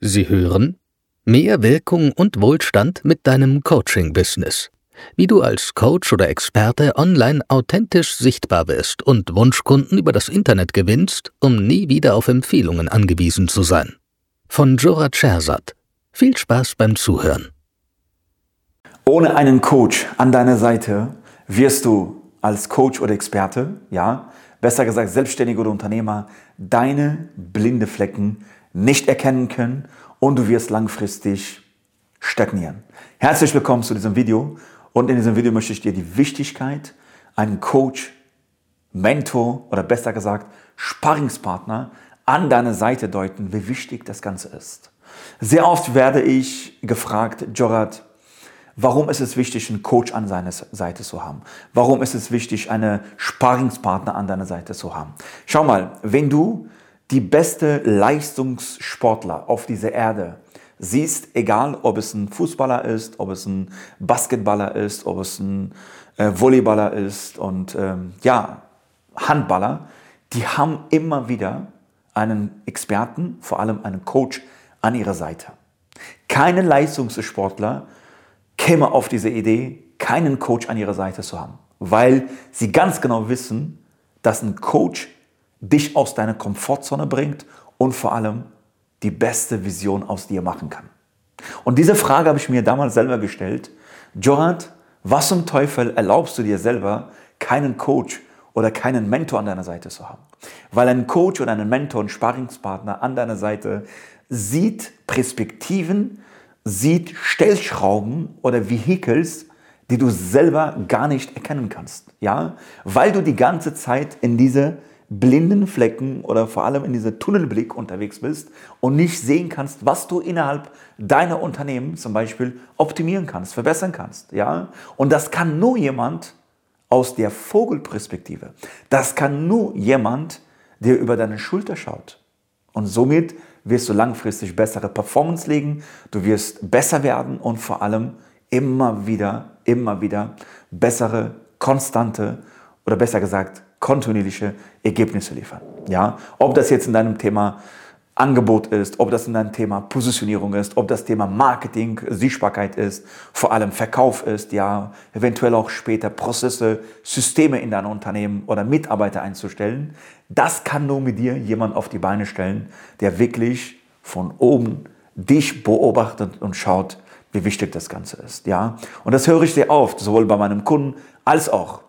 Sie hören Mehr Wirkung und Wohlstand mit deinem Coaching-Business. Wie du als Coach oder Experte online authentisch sichtbar wirst und Wunschkunden über das Internet gewinnst, um nie wieder auf Empfehlungen angewiesen zu sein. Von Jora Chersat. Viel Spaß beim Zuhören. Ohne einen Coach an deiner Seite wirst du als Coach oder Experte, ja, besser gesagt Selbstständiger oder Unternehmer, deine blinde Flecken nicht erkennen können und du wirst langfristig stagnieren. Herzlich willkommen zu diesem Video und in diesem Video möchte ich dir die Wichtigkeit, einen Coach, Mentor oder besser gesagt Sparringspartner an deiner Seite deuten, wie wichtig das Ganze ist. Sehr oft werde ich gefragt, Jorat, warum ist es wichtig, einen Coach an seiner Seite zu haben? Warum ist es wichtig, einen Sparringspartner an deiner Seite zu haben? Schau mal, wenn du die beste Leistungssportler auf dieser Erde siehst, egal ob es ein Fußballer ist, ob es ein Basketballer ist, ob es ein äh, Volleyballer ist und ähm, ja, Handballer, die haben immer wieder einen Experten, vor allem einen Coach an ihrer Seite. Keine Leistungssportler käme auf diese Idee, keinen Coach an ihrer Seite zu haben, weil sie ganz genau wissen, dass ein Coach dich aus deiner Komfortzone bringt und vor allem die beste Vision aus dir machen kann. Und diese Frage habe ich mir damals selber gestellt. Jorat, was zum Teufel erlaubst du dir selber, keinen Coach oder keinen Mentor an deiner Seite zu haben? Weil ein Coach oder ein Mentor, ein Sparringspartner an deiner Seite sieht Perspektiven, sieht Stellschrauben oder Vehicles, die du selber gar nicht erkennen kannst. Ja? Weil du die ganze Zeit in diese blinden Flecken oder vor allem in diesem Tunnelblick unterwegs bist und nicht sehen kannst, was du innerhalb deiner Unternehmen zum Beispiel optimieren kannst, verbessern kannst. Ja? Und das kann nur jemand aus der Vogelperspektive. Das kann nur jemand, der über deine Schulter schaut. Und somit wirst du langfristig bessere Performance legen, du wirst besser werden und vor allem immer wieder, immer wieder bessere, konstante oder besser gesagt kontinuierliche Ergebnisse liefern. Ja? Ob das jetzt in deinem Thema Angebot ist, ob das in deinem Thema Positionierung ist, ob das Thema Marketing, Sichtbarkeit ist, vor allem Verkauf ist, ja, eventuell auch später Prozesse, Systeme in deinem Unternehmen oder Mitarbeiter einzustellen. Das kann nur mit dir jemand auf die Beine stellen, der wirklich von oben dich beobachtet und schaut, wie wichtig das Ganze ist, ja. Und das höre ich sehr oft, sowohl bei meinem Kunden als auch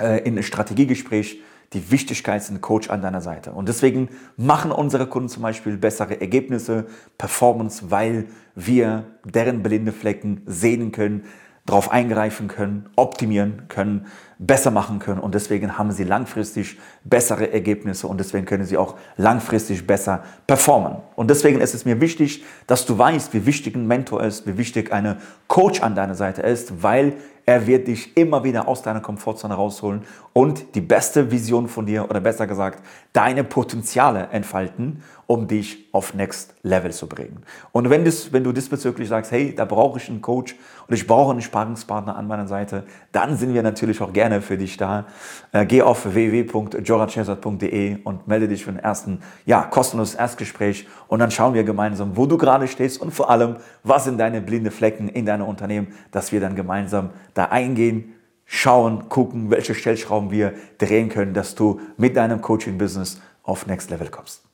äh, in einem Strategiegespräch die Wichtigkeit ein Coach an deiner Seite. Und deswegen machen unsere Kunden zum Beispiel bessere Ergebnisse, Performance, weil wir deren blinde Flecken sehen können, darauf eingreifen können, optimieren können, besser machen können und deswegen haben sie langfristig bessere Ergebnisse und deswegen können sie auch langfristig besser performen. Und deswegen ist es mir wichtig, dass du weißt, wie wichtig ein Mentor ist, wie wichtig eine Coach an deiner Seite ist, weil er wird dich immer wieder aus deiner Komfortzone rausholen und die beste Vision von dir oder besser gesagt deine Potenziale entfalten, um dich auf Next Level zu bringen. Und wenn, das, wenn du diesbezüglich sagst, hey, da brauche ich einen Coach und ich brauche einen Sparingspartner an meiner Seite, dann sind wir natürlich auch gerne für dich da. Äh, geh auf www.jorachesat.de und melde dich für den ersten, ja, kostenloses Erstgespräch und dann schauen wir gemeinsam, wo du gerade stehst und vor allem, was sind deine blinde Flecken in deinem Unternehmen, dass wir dann gemeinsam da eingehen, schauen, gucken, welche Stellschrauben wir drehen können, dass du mit deinem Coaching-Business auf Next Level kommst.